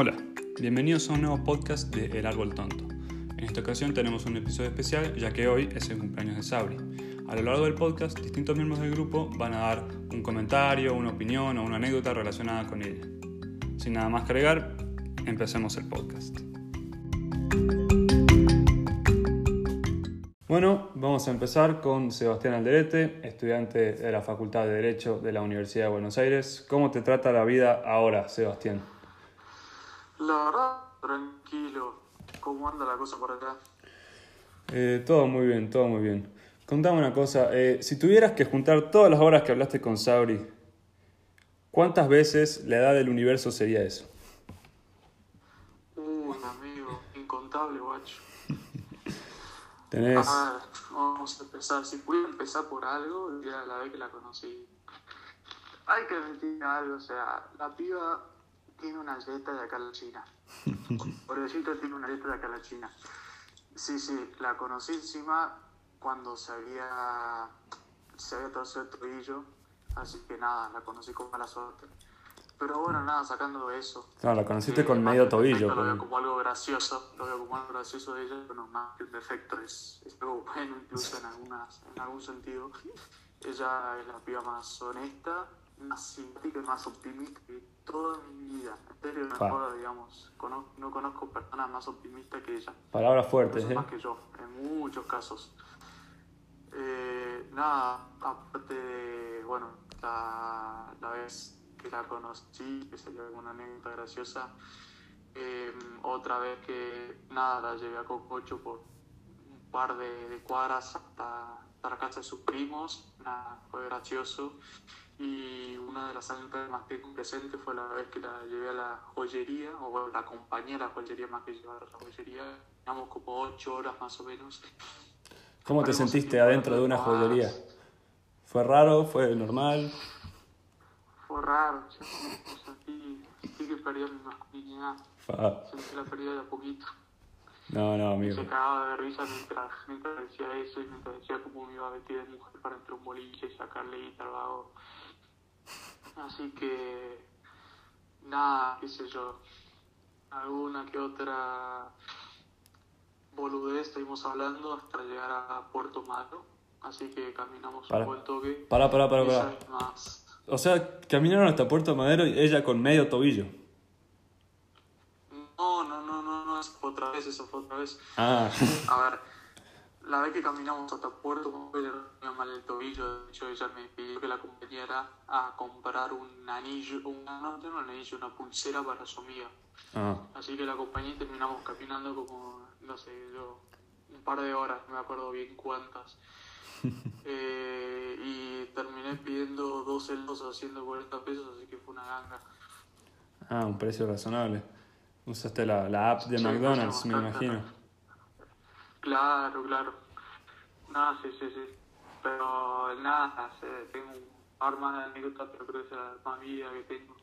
Hola, bienvenidos a un nuevo podcast de El Árbol Tonto. En esta ocasión tenemos un episodio especial ya que hoy es el cumpleaños de Sabri. A lo largo del podcast, distintos miembros del grupo van a dar un comentario, una opinión o una anécdota relacionada con ella. Sin nada más que agregar, empecemos el podcast. Bueno, vamos a empezar con Sebastián Alderete, estudiante de la Facultad de Derecho de la Universidad de Buenos Aires. ¿Cómo te trata la vida ahora, Sebastián? La verdad, tranquilo. ¿Cómo anda la cosa por acá? Eh, todo muy bien, todo muy bien. Contame una cosa, eh, si tuvieras que juntar todas las horas que hablaste con Sabri, ¿cuántas veces la edad del universo sería eso? Uy, amigo, incontable, guacho. Tenés... A ver, vamos a empezar. Si pudiera empezar por algo, diría la vez que la conocí. Hay que admitir algo, o sea, la piba tiene una dieta de acá a la China. Por decirte, tiene una dieta de acá a la China. Sí, sí, la conocí encima cuando se había, se había torcido el tobillo, así que nada, la conocí con mala suerte. Pero bueno, nada, sacando eso. Claro, la conociste con medio tobillo. Lo veo como algo gracioso, lo veo como algo gracioso de ella, pero más que un defecto, es, es algo bueno incluso en, algunas, en algún sentido. Ella es la piba más honesta, más simpática y más optimista que toda mi vida. En serio, joda, digamos. No conozco personas más optimistas que ella. Palabras fuertes, ¿eh? más que yo, en muchos casos. Eh, nada, aparte de, bueno, la, la vez que la conocí, que sería alguna anécdota graciosa, eh, otra vez que, nada, la llevé a Cococho por un par de, de cuadras hasta, hasta la casa de sus primos, nada, fue gracioso. Y una de las anécdotas más que presente fue la vez que la llevé a la joyería, o bueno, la acompañé a la joyería más que llevar a la joyería. Llevamos como ocho horas más o menos. ¿Cómo te sentiste en adentro de una joyería? ¿Fue raro? ¿Fue normal? Fue raro, yo sentí, sentí que perdí mi masculinidad. Sentí la pérdida de a poquito. No, no, amigo. Se cagaba de risa mientras, mientras decía eso y mientras decía cómo me iba a vestir de mujer para entrar a un boliche y sacarle guita al vago. Así que, nada, qué sé yo, alguna que otra boludez estuvimos hablando hasta llegar a Puerto Madero. Así que caminamos Para. un buen toque. Pará, pará, pará, pará. más. O sea, caminaron hasta Puerto Madero y ella con medio tobillo. No, no, no, no, no, eso fue otra vez, eso fue otra vez. Ah, A ver, la vez que caminamos hasta Puerto Madero tenía mal el tobillo, de hecho ella me pidió que la acompañara a comprar un anillo, un, no, no un anillo, una pulsera para su amiga. ah. Así que la acompañé y terminamos caminando como, no sé, yo, un par de horas, no me acuerdo bien cuántas. Eh, y terminé pidiendo dos helados a 140 pesos, así que fue una ganga. Ah, un precio razonable. Usaste la, la app de Sí, McDonald's, me imagino. Claro, claro. Nada, sí, sí, sí. Pero nada, tengo un par más de anécdotas, pero creo que es la más vida que tengo.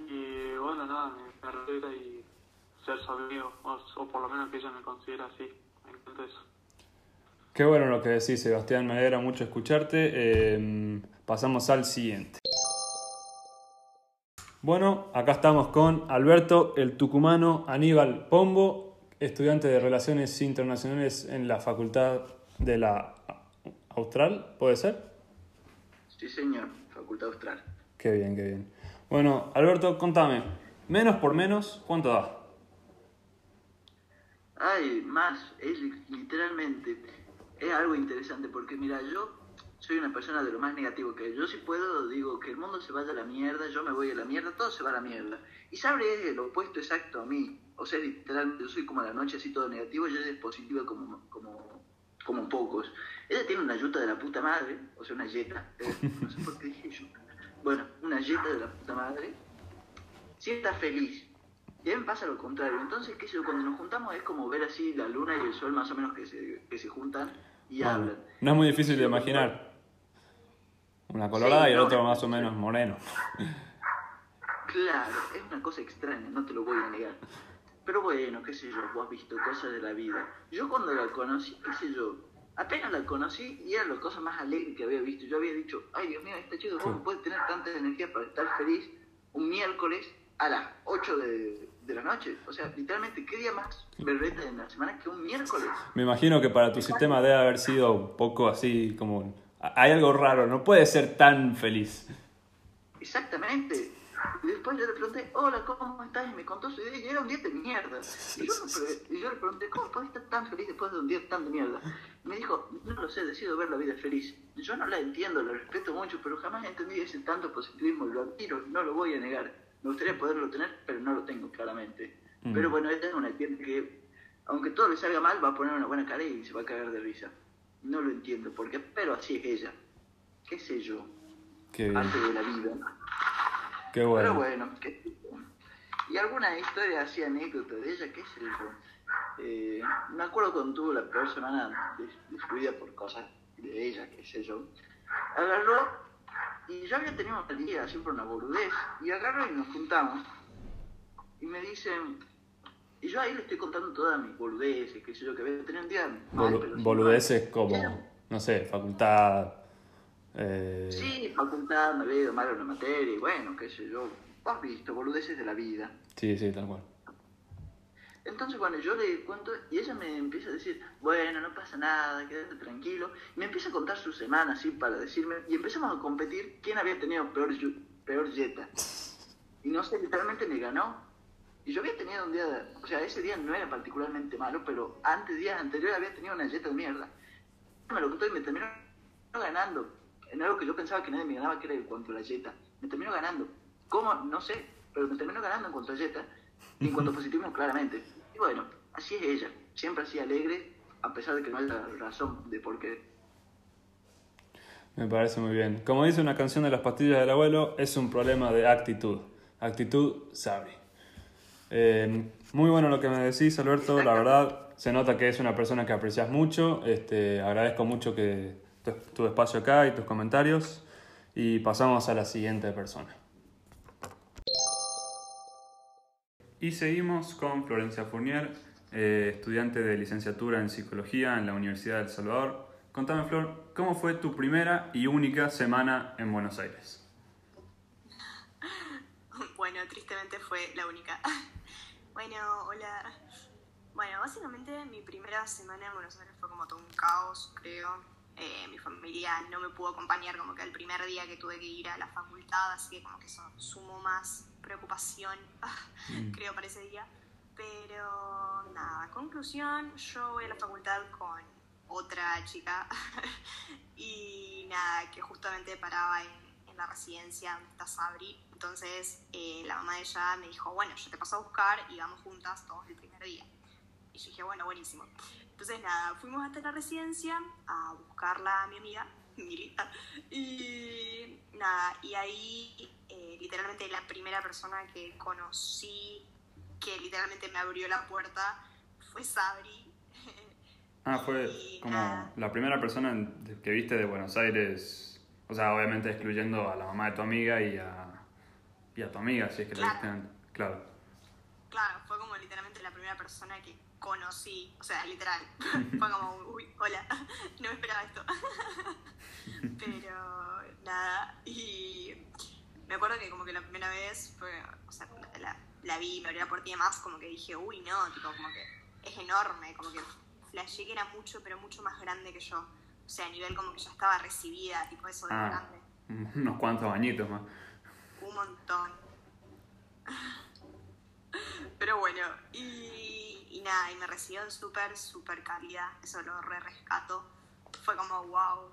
Y bueno, nada, me, alegra y ser su amigo, o, o por lo menos que ella me considera así. Me encanta eso. Qué bueno lo que decís, Sebastián. Me alegra mucho escucharte. Eh, pasamos al siguiente. Bueno, acá estamos con Alberto, el tucumano Aníbal Pombo, estudiante de Relaciones Internacionales en la Facultad de la Austral, ¿puede ser? Sí, señor, Facultad Austral. Qué bien, qué bien. Bueno, Alberto, contame, menos por menos, ¿cuánto da? Ay, más, es li- literalmente, es algo interesante porque mira, yo soy una persona de lo más negativo que hay. Yo si puedo digo que el mundo se vaya a la mierda, yo me voy a la mierda, todo se va a la mierda. Y Sabre es el opuesto exacto a mí. O sea, literalmente, yo soy como a la noche así todo negativo y ella es positiva como, como, como pocos. Ella tiene una yuta de la puta madre, o sea, una yeta. eh, no sé por qué dije yuta. Bueno, una yeta de la puta madre. Sí está feliz. Y a mí me pasa lo contrario. Entonces, qué sé yo, cuando nos juntamos es como ver así la luna y el sol más o menos que se, que se juntan y Bueno, hablan. no es muy difícil de imaginar. Una colorada Sí, y el no. otro más o menos moreno. Claro, es una cosa extraña, no te lo voy a negar. Pero bueno, qué sé yo, vos has visto cosas de la vida. Yo cuando la conocí, qué sé yo, apenas la conocí y era la cosa más alegre que había visto. Yo había dicho, ay Dios mío, este chico, ¿cómo Sí. puede tener tanta energía para estar feliz un miércoles a las 8 de, de la noche. O sea, literalmente, ¿qué día más berreta en la semana que un miércoles? Me imagino que para tu sistema debe haber sido un poco así como... Hay algo raro, no puede ser tan feliz. Exactamente. Y después yo le pregunté, hola, ¿cómo estás? Y me contó su idea y era un día de mierda. Y yo, pre- y yo le pregunté, ¿cómo puedes estar tan feliz después de un día tan de mierda? Y me dijo, no lo sé, decido ver la vida feliz. Yo no la entiendo, la respeto mucho, pero jamás entendí ese tanto positivismo y lo admiro, no lo voy a negar. Me gustaría poderlo tener, pero no lo tengo claramente. Mm. Pero bueno, esta es una tienda que, aunque todo le salga mal, va a poner una buena cara y se va a cagar de risa. No lo entiendo por qué, pero así es ella. ¿Qué sé yo? Qué bien, de la vida. Qué Pero bueno. bueno, ¿qué? y alguna historia así, anécdota de ella, qué sé yo. Eh, me acuerdo cuando tuvo la peor semana de, de su vida por cosas de ella, qué sé yo. Agarró, y yo había tenido una día siempre una boludez, y agarró y nos juntamos. Y me dicen, y yo ahí le estoy contando todas mis boludeces, qué sé yo, que había tenido un día mal, pero boludeces como, no sé, facultad... eh, Sí, facultad, me había ido mal en una materia, y bueno, qué sé yo. Vos has visto, boludeces de la vida. sí, sí, tal cual. Entonces, bueno, yo le cuento y ella me empieza a decir, bueno, no pasa nada, quédate tranquilo. Y me empieza a contar su semana así para decirme, y empezamos a competir quién había tenido peor, peor yeta. Y no sé, literalmente me ganó. Y yo había tenido un día, de- o sea, ese día no era particularmente malo, pero antes, días anteriores había tenido una yeta de mierda. Me lo contó y me terminó ganando. En algo que yo pensaba que nadie me ganaba, que era en cuanto a la yeta. Me terminó ganando. ¿Cómo? No sé, pero me terminó ganando en cuanto a yeta. Y en cuanto a positivismo, claramente. Y bueno, así es ella. Siempre así alegre, a pesar de que no haya razón de por qué. Me parece muy bien. Como dice una canción de las pastillas del abuelo, es un problema de actitud. Actitud sabri. Eh, muy bueno lo que me decís, Alberto. La verdad, se nota que es una persona que aprecias mucho. Este, agradezco mucho que tu, espacio acá y tus comentarios. Y pasamos a la siguiente persona. Y seguimos con Florencia Fournier, eh, estudiante de licenciatura en psicología en la Universidad de El Salvador. Contame, Flor, ¿cómo fue tu primera y única semana en Buenos Aires? Bueno, tristemente fue la única. Bueno, hola. Bueno, básicamente mi primera semana en Buenos Aires fue como todo un caos, creo. Eh, mi familia no me pudo acompañar como que el primer día que tuve que ir a la facultad, así que como que eso sumó más preocupación, Mm. creo, para ese día. Pero nada, conclusión, yo voy a la facultad con otra chica y nada, que justamente paraba en, en la residencia donde está Sabri. Entonces eh, la mamá de ella me dijo, bueno, yo te paso a buscar y vamos juntas todos el primer día. Y yo dije, bueno, buenísimo. Entonces nada, fuimos hasta la residencia a buscarla a mi amiga, Mili. Y nada, y ahí eh, literalmente la primera persona que conocí, que literalmente me abrió la puerta, fue Sabri. Ah, fue Y como nada. la primera persona que viste de Buenos Aires, o sea, obviamente excluyendo a la mamá de tu amiga y a, y a tu amiga, si es que la Claro. viste antes. Claro. Claro, fue como literalmente la primera persona que conocí, o sea, literal. fue como, uy, hola, no me esperaba esto. Pero nada, y me acuerdo que como que la primera vez fue, o sea, la, la vi, me abrió la puerta y demás, como que dije, uy, no, tipo, como que es enorme, como que flashé que era mucho, pero mucho más grande que yo. O sea, a nivel como que ya estaba recibida, tipo eso de Ah. grande. Unos cuantos bañitos más. Un montón. Pero bueno, y, y me recibió súper, súper cálida. Eso lo re rescato. Fue como, wow,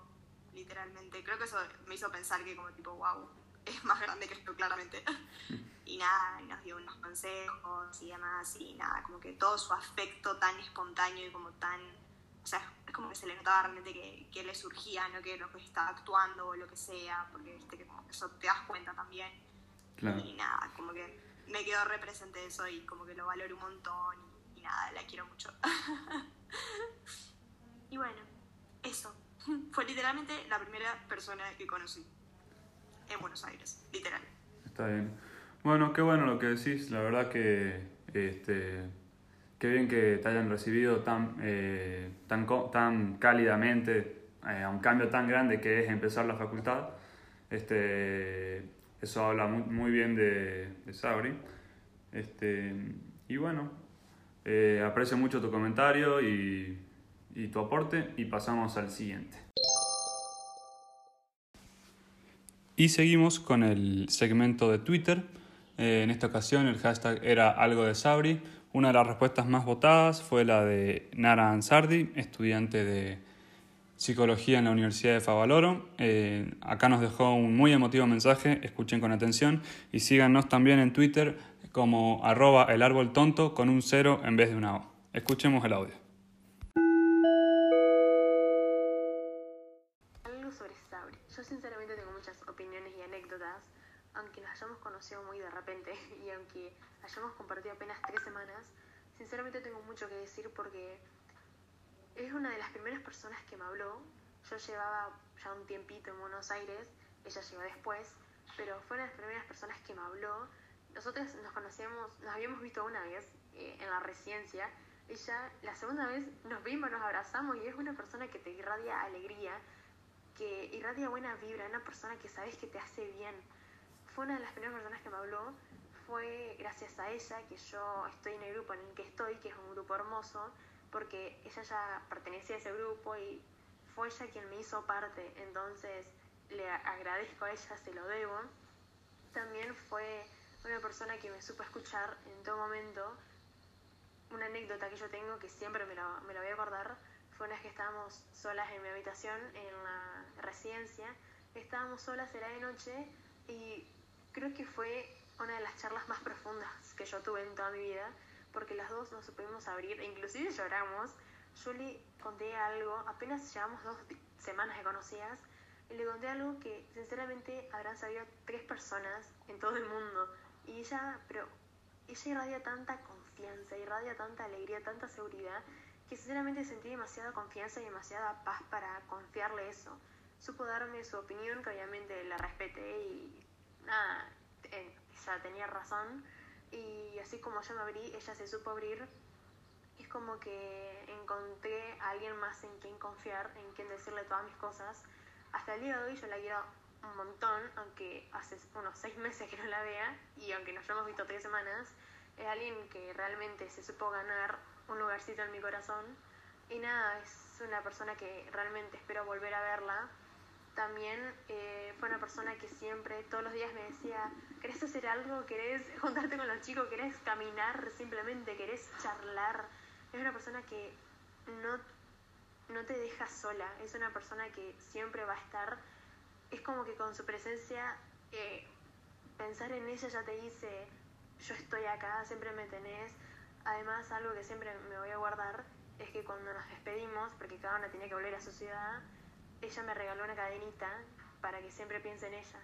literalmente. Creo que eso me hizo pensar que como tipo, wow, es más grande que yo claramente. Y nada, y nos dio unos consejos y demás, y nada, como que todo su afecto tan espontáneo y como tan... O sea, es como que se le notaba realmente que, que le surgía, no que lo que estaba actuando o lo que sea, porque viste que como que eso te das cuenta también. Claro. Y nada, como que me quedó represente eso y como que lo valoro un montón nada, la quiero mucho. y bueno, eso. Fue literalmente la primera persona que conocí en Buenos Aires, literal. Está bien. Bueno, qué bueno lo que decís. La verdad que este, qué bien que te hayan recibido tan, eh, tan, tan cálidamente eh, a un cambio tan grande que es empezar la facultad. Este, eso habla muy, muy bien de, de Sabri. Este, y bueno, eh, aprecio mucho tu comentario y, tu aporte y pasamos al siguiente. Y seguimos con el segmento de Twitter. Eh, en esta ocasión el hashtag era algo de Sabri. Una de las respuestas más votadas fue la de Nara Ansardi, estudiante de psicología en la Universidad de Favaloro. Eh, acá nos dejó un muy emotivo mensaje, escuchen con atención y síganos también en Twitter como arroba el árbol tonto con un cero en vez de una O. Escuchemos el audio. Algo sobre Sabri. Yo sinceramente tengo muchas opiniones y anécdotas, aunque nos hayamos conocido muy de repente y aunque hayamos compartido apenas tres semanas, sinceramente tengo mucho que decir porque es una de las primeras personas que me habló. Yo llevaba ya un tiempito en Buenos Aires, ella llegó después, pero fue una de las primeras personas que me habló. Nosotros nos conocíamos, nos habíamos visto una vez eh, en la residencia. Ella, la segunda vez nos vimos, nos abrazamos y es una persona que te irradia alegría, que irradia buena vibra, una persona que sabes que te hace bien. Fue una de las primeras personas que me habló. Fue gracias a ella que yo estoy en el grupo en el que estoy, que es un grupo hermoso porque ella ya pertenecía a ese grupo y fue ella quien me hizo parte, entonces le agradezco a ella, se lo debo. También fue una persona que me supo escuchar en todo momento. Una anécdota que yo tengo que siempre me la, me la voy a acordar fue una vez que estábamos solas en mi habitación en la residencia. Estábamos solas, era de noche y creo que fue una de las charlas más profundas que yo tuve en toda mi vida porque las dos nos supimos abrir, e inclusive lloramos. Yo le conté algo, apenas llevamos dos semanas de conocidas, y le conté algo que sinceramente habrán sabido tres personas en todo el mundo. Y ella, pero ella irradia tanta confianza, irradia tanta alegría, tanta seguridad, que sinceramente sentí demasiada confianza y demasiada paz para confiarle eso. Supo darme su opinión, que obviamente la respeté y nada, ella tenía razón y así como yo me abrí, ella se supo abrir. Es como que encontré a alguien más en quien confiar, en quien decirle todas mis cosas. Hasta el día de hoy yo la quiero un montón, aunque hace unos seis meses que no la vea y aunque nos hemos visto tres semanas, es alguien que realmente se supo ganar un lugarcito en mi corazón. Y nada, es una persona que realmente espero volver a verla también eh, fue una persona que siempre, todos los días me decía, ¿querés hacer algo? ¿Querés juntarte con los chicos? ¿Querés caminar simplemente? ¿Querés charlar? Es una persona que no, no te deja sola, es una persona que siempre va a estar, es como que con su presencia, eh, pensar en ella ya te dice, yo estoy acá, siempre me tenés. Además, algo que siempre me voy a guardar es que cuando nos despedimos, porque cada una tenía que volver a su ciudad, ella me regaló una cadenita para que siempre piense en ella.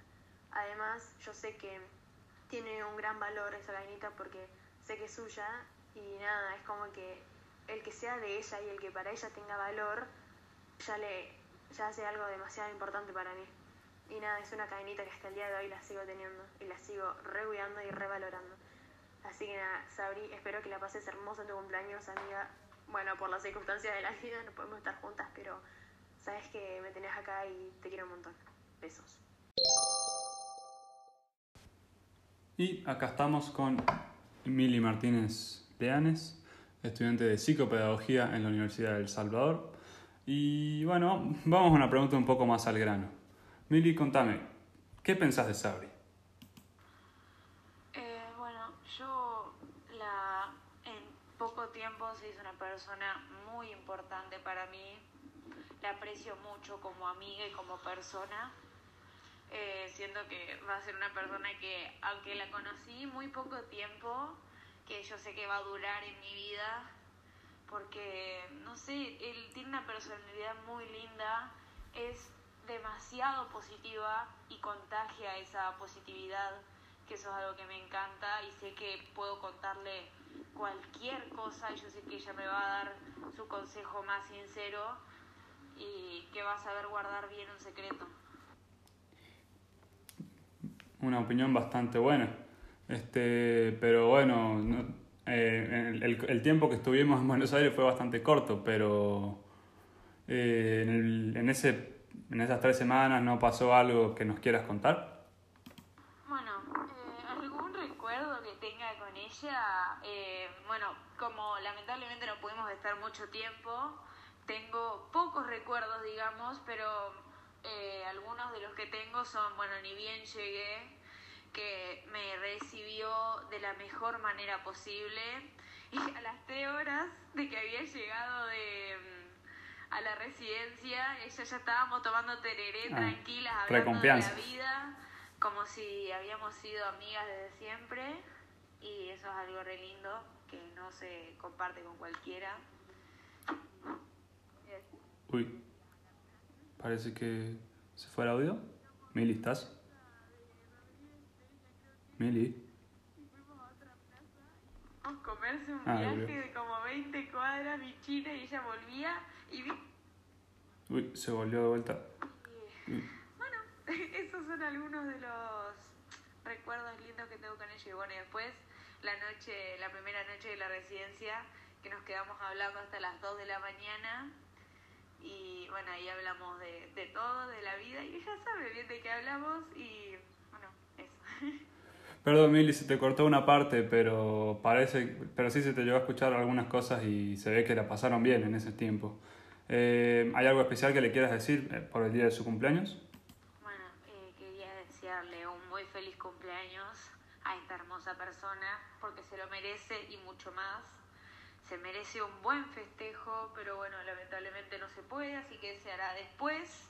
Además, yo sé que tiene un gran valor esa cadenita porque sé que es suya y nada, es como que el que sea de ella y el que para ella tenga valor ya le ya hace algo demasiado importante para mí. Y nada, es una cadenita que hasta el día de hoy la sigo teniendo y la sigo recuidando y revalorando. Así que nada, Sabri, espero que la pases hermosa en tu cumpleaños, amiga. Bueno, por las circunstancias de la vida no podemos estar juntas, pero Sabes que me tenés acá y te quiero un montón. Besos. Y acá estamos con Mili Martínez Leanes, estudiante de psicopedagogía en la Universidad de El Salvador. Y bueno, vamos a una pregunta un poco más al grano. Mili, contame, ¿qué pensás de Sabri? Eh, bueno, yo la, en poco tiempo se hizo una persona muy importante para mí, la aprecio mucho como amiga y como persona. Eh, siento que va a ser una persona que, aunque la conocí muy poco tiempo, que yo sé que va a durar en mi vida, porque, no sé, él tiene una personalidad muy linda, es demasiado positiva y contagia esa positividad, que eso es algo que me encanta y sé que puedo contarle cualquier cosa y yo sé que ella me va a dar su consejo más sincero y que va a saber guardar bien un secreto. Una opinión bastante buena. Este, pero bueno, eh, el, el, tiempo que estuvimos en Buenos Aires fue bastante corto, pero eh, en, en, ese, en esas tres semanas no pasó algo que nos quieras contar. tenga con ella, eh, bueno, como lamentablemente no pudimos estar mucho tiempo, tengo pocos recuerdos, digamos, pero eh, algunos de los que tengo son, bueno, ni bien llegué, que me recibió de la mejor manera posible y a las tres horas de que había llegado de mm, a la residencia, ella ya estábamos tomando tereré Ah, tranquilas, hablando de la vida, como si habíamos sido amigas desde siempre y eso es algo re lindo que no se comparte con cualquiera. Uy, parece que se fue el audio. Mili, ¿estás? Mili. Comerse un Ah, viaje de como 20 cuadras, mi china, y ella volvía y vi... Uy, se volvió de vuelta. Uy. Bueno, esos son algunos de los recuerdos lindos que tengo con ella. Y bueno, y después la noche, la primera noche de la residencia, que nos quedamos hablando hasta las 2 de la mañana. Y bueno, ahí hablamos de, de todo, de la vida, y ella sabe bien de qué hablamos y bueno, eso. Perdón, Mili, se te cortó una parte, pero parece, pero sí se te llegó a escuchar algunas cosas y se ve que la pasaron bien en ese tiempo. Eh, ¿Hay algo especial que le quieras decir eh, por el día de su cumpleaños? Bueno, eh, quería desearle un muy feliz cumpleaños a esta hermosa persona porque se lo merece y mucho más. Se merece un buen festejo, pero bueno, lamentablemente no se puede, así que se hará después.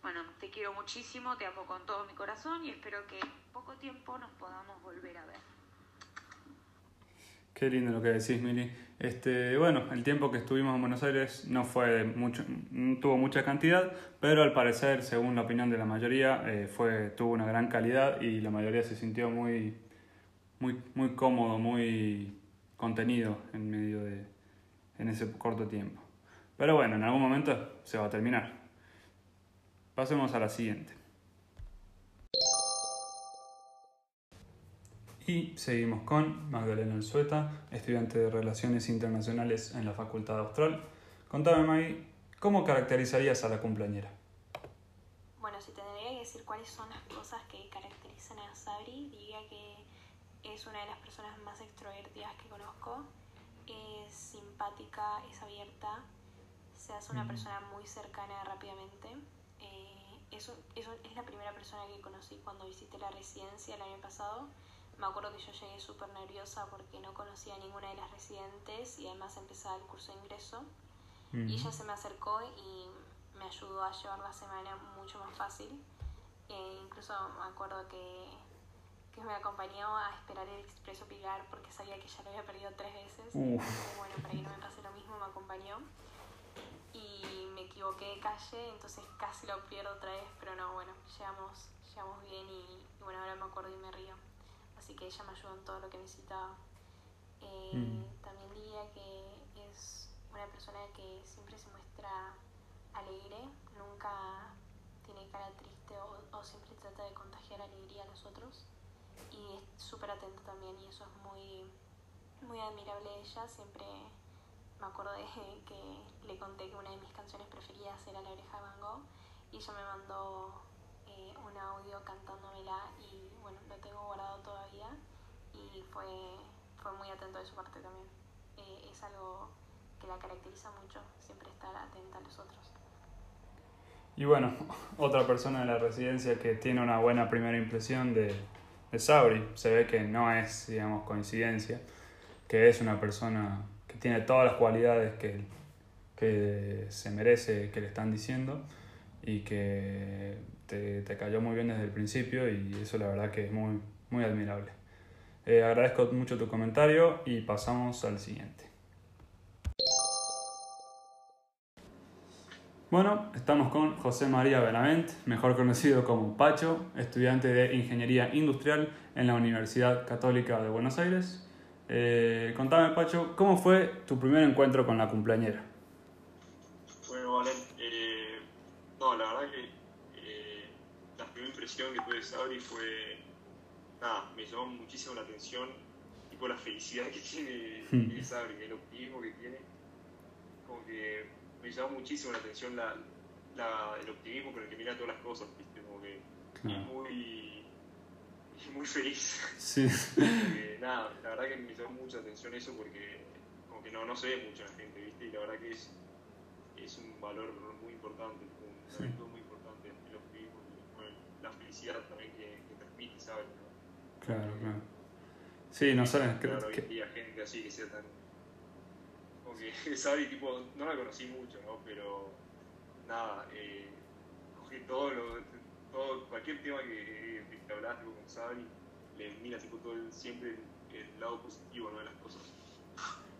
Bueno, te quiero muchísimo, te amo con todo mi corazón y espero que en poco tiempo nos podamos volver a ver. Qué lindo lo que decís, Mili. Este, bueno, el tiempo que estuvimos en Buenos Aires no fue mucho, tuvo mucha cantidad, pero al parecer, según la opinión de la mayoría, eh, fue, tuvo una gran calidad y la mayoría se sintió muy, muy, muy cómodo, muy contenido en medio de, en ese corto tiempo. Pero bueno, en algún momento se va a terminar. Pasemos a la siguiente. Y seguimos con Magdalena Alzueta, estudiante de Relaciones Internacionales en la Facultad Austral. Contame, Maggie, ¿cómo caracterizarías a la cumpleañera? Bueno, si tendría que decir cuáles son las cosas que caracterizan a Sabri, diría que es una de las personas más extrovertidas que conozco. Es simpática, es abierta, se hace una persona muy cercana rápidamente. Eh, eso, eso es la primera persona que conocí cuando visité la residencia el año pasado. Me acuerdo que yo llegué súper nerviosa porque no conocía a ninguna de las residentes y además empezaba el curso de ingreso. Y ella se me acercó y me ayudó a llevar la semana mucho más fácil. Eh, incluso me acuerdo que, que me acompañó a esperar el expreso Pilar porque sabía que ya lo había perdido tres veces. Entonces, bueno, para que no me pase lo mismo, me acompañó. Y me equivoqué de calle, entonces casi lo pierdo otra vez, pero no, bueno, llegamos, llegamos bien y, y bueno, ahora me acuerdo y me río. Así que ella me ayudó en todo lo que necesitaba. Eh, Mm. También diría que es una persona que siempre se muestra alegre, nunca tiene cara triste o, o siempre trata de contagiar alegría a los otros. Y es súper atenta también y eso es muy, muy admirable de ella. Siempre me acuerdo de que le conté que una de mis canciones preferidas era La oreja de Van Gogh y ella me mandó eh, un audio cantándomela y bueno, lo tengo guardado todavía y fue, fue muy atento de su parte también. Eh, es algo que la caracteriza mucho, siempre estar atenta a los otros. Y bueno, otra persona de la residencia que tiene una buena primera impresión de, de Sabri, se ve que no es, digamos, coincidencia, que es una persona que tiene todas las cualidades que, que se merece que le están diciendo y que te, te cayó muy bien desde el principio y eso la verdad que es muy, muy admirable. Eh, agradezco mucho tu comentario y pasamos al siguiente. Bueno, estamos con José María Benavent, mejor conocido como Pacho, estudiante de Ingeniería Industrial en la Universidad Católica de Buenos Aires. Eh, contame, Pacho, ¿cómo fue tu primer encuentro con la cumpleañera? Bueno, Valen, eh, no, la verdad que eh, la impresión que tuve Sabri fue, nada, me llamó muchísimo la atención, tipo la felicidad que tiene, que tiene Sabri, el optimismo que tiene, como que me llamó muchísimo la atención la, la- el optimismo con el que mira todas las cosas, ¿viste? como que Claro. es muy, es muy feliz. Sí. Nada, la verdad que me llamó mucha atención eso porque como que no, no se ve mucho en la gente, ¿viste? Y la verdad que es, es un valor muy importante, un Sí. muy importante en los vivos y bueno, la felicidad también que, que transmite, ¿sabes? ¿no? Claro, claro. Sí, no sé, Claro, creo hoy en día gente así que sea tan... Como que Sabri, tipo, no la conocí mucho, ¿no? Pero nada, eh, que todo lo... Todo, cualquier tema que, que hablas tipo, con Sabri, le mira tipo todo el- siempre el, el lado positivo ¿no? de las cosas.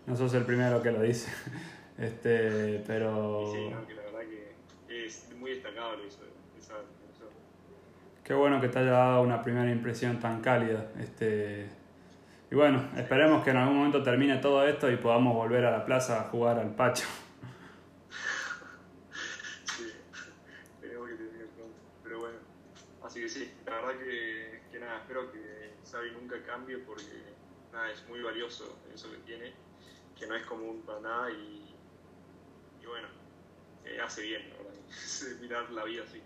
No sos el primero que lo dice. Este, pero... Sí, ¿no? que la verdad que es muy destacable eso. Eso- Qué bueno que te haya dado una primera impresión tan cálida. Este, y bueno, esperemos que en algún momento termine todo esto y podamos volver a la plaza a jugar al Pacho. Sí, esperemos que termine pronto. Pero bueno, así que sí, la verdad que, que nada, espero que Xavi nunca cambie porque nada, es muy valioso eso que tiene, que no es común para nada y, y bueno, eh, hace bien, la mirar la vida así.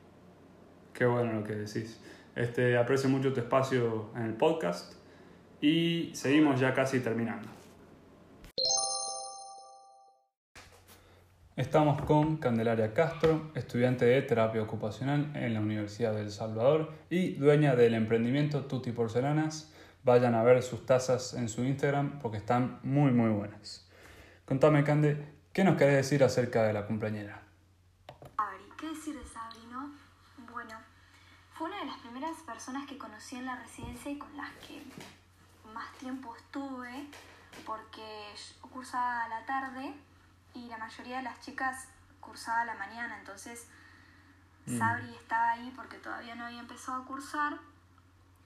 Qué bueno lo que decís. Este, aprecio mucho tu espacio en el podcast y seguimos ya casi terminando. Estamos con Candelaria Castro, estudiante de terapia ocupacional en la Universidad del Salvador y dueña del emprendimiento Tutti Porcelanas. Vayan a ver sus tazas en su Instagram porque están muy muy buenas. Contame, Cande, ¿qué nos querés decir acerca de la cumpleañera? Sabri, ¿qué decir de Sabri, no? Bueno, fue una de las primeras personas que conocí en la residencia y con las que más tiempo estuve, porque yo cursaba a la tarde y la mayoría de las chicas cursaba a la mañana, entonces Mm. Sabri estaba ahí porque todavía no había empezado a cursar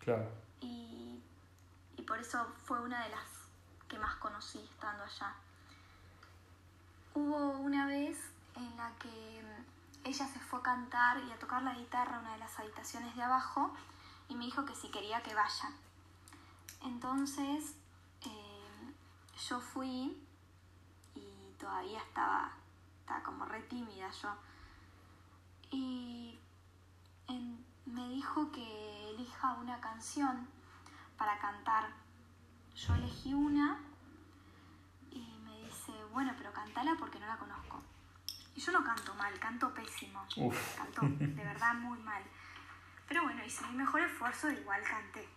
Claro. y, y por eso fue una de las que más conocí estando allá. Hubo una vez en la que ella se fue a cantar y a tocar la guitarra a una de las habitaciones de abajo y me dijo que si quería que vaya. Entonces eh, yo fui y todavía estaba, estaba como re tímida yo. Y me dijo que elija una canción para cantar. Yo elegí una y me dice, bueno, pero cantala porque no la conozco. Y yo no canto mal, canto pésimo. Uf. Canto de verdad muy mal. Pero bueno, hice mi mejor esfuerzo e igual canté.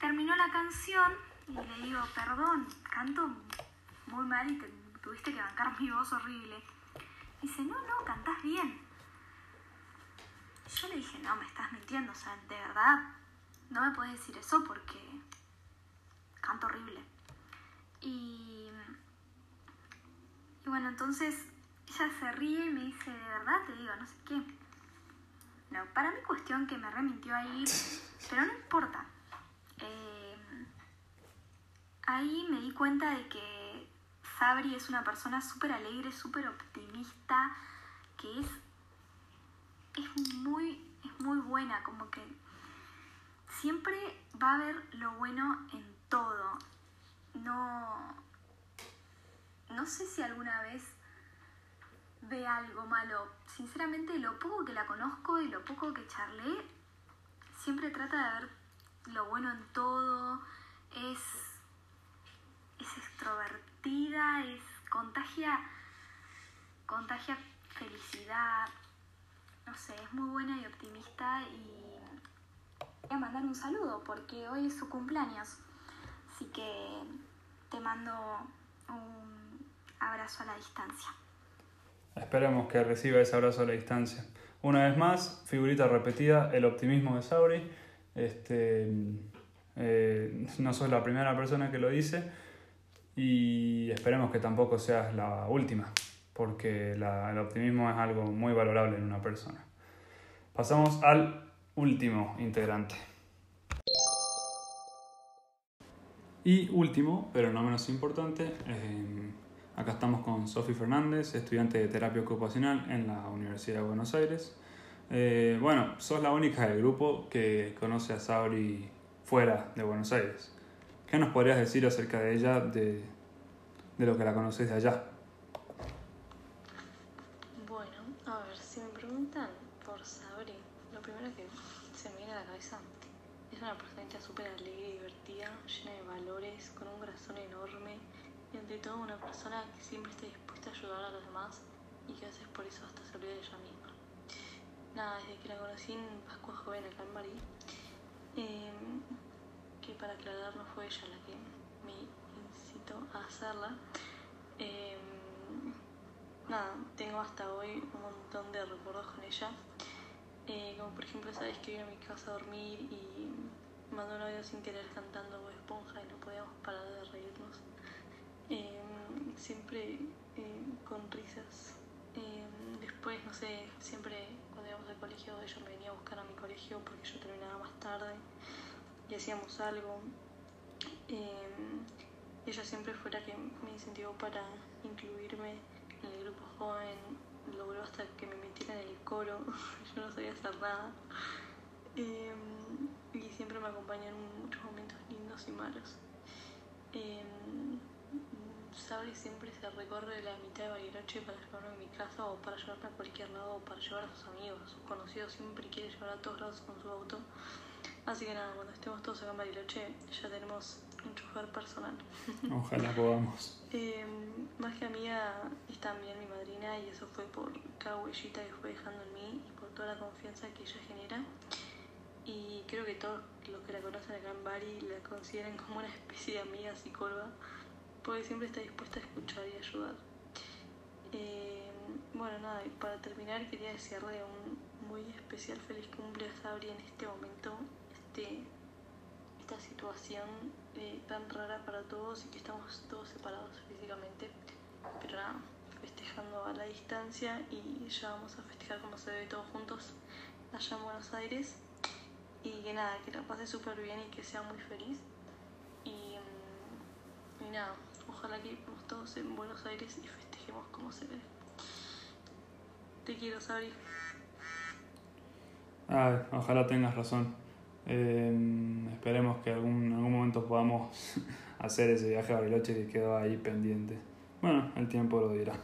Terminó la canción y le digo, perdón, canto muy mal y te tuviste que bancar mi voz horrible. Dice, no, no, cantás bien. Yo le dije, no, me estás mintiendo, o sea, de verdad, no me puedes decir eso porque canto horrible. Y, y bueno, entonces ella se ríe y me dice, de verdad te digo, no sé qué. No, para mí cuestión que me remintió ahí, pero no importa. Eh, ahí me di cuenta de que Sabri es una persona súper alegre, súper optimista, que es, es, muy, es muy buena, como que siempre va a ver lo bueno en todo. No, no sé si alguna vez ve algo malo. Sinceramente, lo poco que la conozco y lo poco que charlé, siempre trata de ver lo bueno en todo. Es, es extrovertida, es contagia, contagia felicidad. No sé, es muy buena y optimista y voy a mandar un saludo porque hoy es su cumpleaños. Así que te mando un abrazo a la distancia. Esperemos que reciba ese abrazo a la distancia. Una vez más, figurita repetida, el optimismo de Sabri. Este, eh, no sos la primera persona que lo dice y esperemos que tampoco seas la última, porque el optimismo es algo muy valorable en una persona. Pasamos al último integrante. Y último, pero no menos importante, eh, acá estamos con Sofi Fernández, estudiante de terapia ocupacional en la Universidad de Buenos Aires. Eh, bueno, sos la única del grupo que conoce a Sabri fuera de Buenos Aires. ¿Qué nos podrías decir acerca de ella, de, de lo que la conoces de allá? Bueno, a ver, si me preguntan por Sabri, lo primero que se me viene a la cabeza es una personita súper alegre divertida, llena de valores, con un corazón enorme y ante todo una persona que siempre está dispuesta a ayudar a los demás y que a veces por eso hasta se olvida de ella misma. Nada, desde que la conocí en Pascua Joven acá en Marí, eh, que para aclarar no fue ella la que me incitó a hacerla, eh, nada, tengo hasta hoy un montón de recuerdos con ella. Eh, como por ejemplo, sabes que iba a mi casa a dormir y mandó un audio sin querer cantando Bob Esponja y no podíamos parar de reírnos. Eh, siempre eh, con risas. después, no sé, siempre cuando íbamos al colegio ella me venía a buscar a mi colegio porque yo terminaba más tarde y hacíamos algo. ella siempre fue la que me incentivó para incluirme en el grupo joven, logró hasta que me metiera en el coro, yo no sabía hacer nada. Y siempre me acompañó en muchos momentos lindos y malos. Sabri siempre se recorre la mitad de Bariloche para llevarme a mi casa o para llevarme a cualquier lado o para llevar a sus amigos, sus conocidos, siempre quiere llevar a todos lados con su auto. Así que nada, cuando estemos todos acá en Bariloche ya tenemos un chofer personal. Ojalá podamos. eh, más que amiga es también mi madrina y eso fue por cada huellita que fue dejando en mí y por toda la confianza que ella genera. Y creo que todos los que la conocen acá en Bari la consideran como una especie de amiga psicóloga porque siempre está dispuesta a escuchar y ayudar. Eh, bueno, nada, y para terminar quería desearle un muy especial feliz cumple a Sabri en este momento, este, esta situación eh, tan rara para todos y que estamos todos separados físicamente, pero nada, festejando a la distancia y ya vamos a festejar como se debe todos juntos allá en Buenos Aires. Y que nada, que la pase súper bien y que sea muy feliz. Y, mm, y nada, ojalá que estemos todos en Buenos Aires y festejemos como se debe. Te quiero, Sabri. Ay, ojalá tengas razón. Eh, esperemos que algún, en algún momento podamos hacer ese viaje a Bariloche que quedó ahí pendiente. Bueno, el tiempo lo dirá.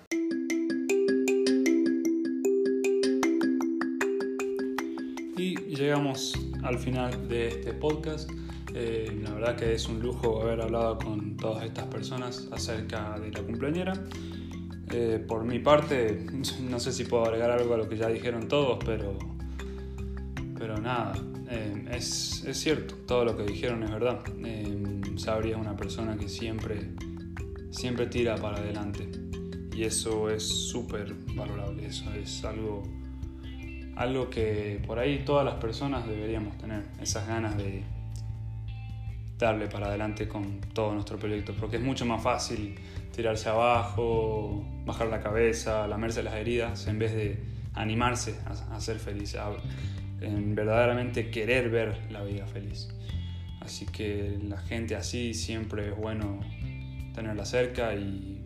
Y llegamos al final de este podcast. Eh, la verdad que es un lujo haber hablado con todas estas personas acerca de la cumpleañera. Eh, por mi parte, no sé si puedo agregar algo a lo que ya dijeron todos, pero, pero nada, eh, es, es, cierto, todo lo que dijeron es verdad. Eh, Sabri es una persona que siempre, siempre tira para adelante y eso es súper valorable, eso es algo, algo que por ahí todas las personas deberíamos tener, esas ganas de darle para adelante con todo nuestro proyecto, porque es mucho más fácil tirarse abajo, bajar la cabeza, lamerse las heridas, en vez de animarse a, a ser feliz, a, en verdaderamente querer ver la vida feliz. Así que la gente así siempre es bueno tenerla cerca y,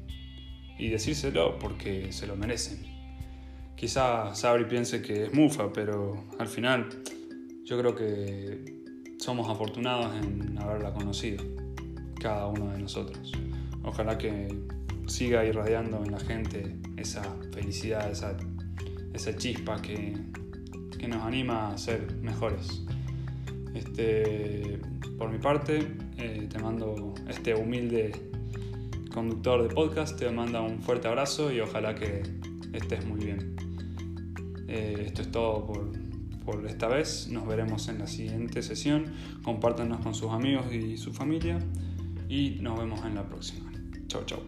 y decírselo porque se lo merecen. Quizá Sabri piense que es mufa, pero al final yo creo que somos afortunados en haberla conocido, cada uno de nosotros. Ojalá que siga irradiando en la gente esa felicidad, esa, esa chispa que, que, nos anima a ser mejores. Este, por mi parte, eh, te mando este humilde conductor de podcast, te manda un fuerte abrazo y ojalá que estés muy bien. Eh, esto es todo por, por esta vez. Nos veremos en la siguiente sesión. Compártanos con sus amigos y su familia. Y nos vemos en la próxima. Chao, chao.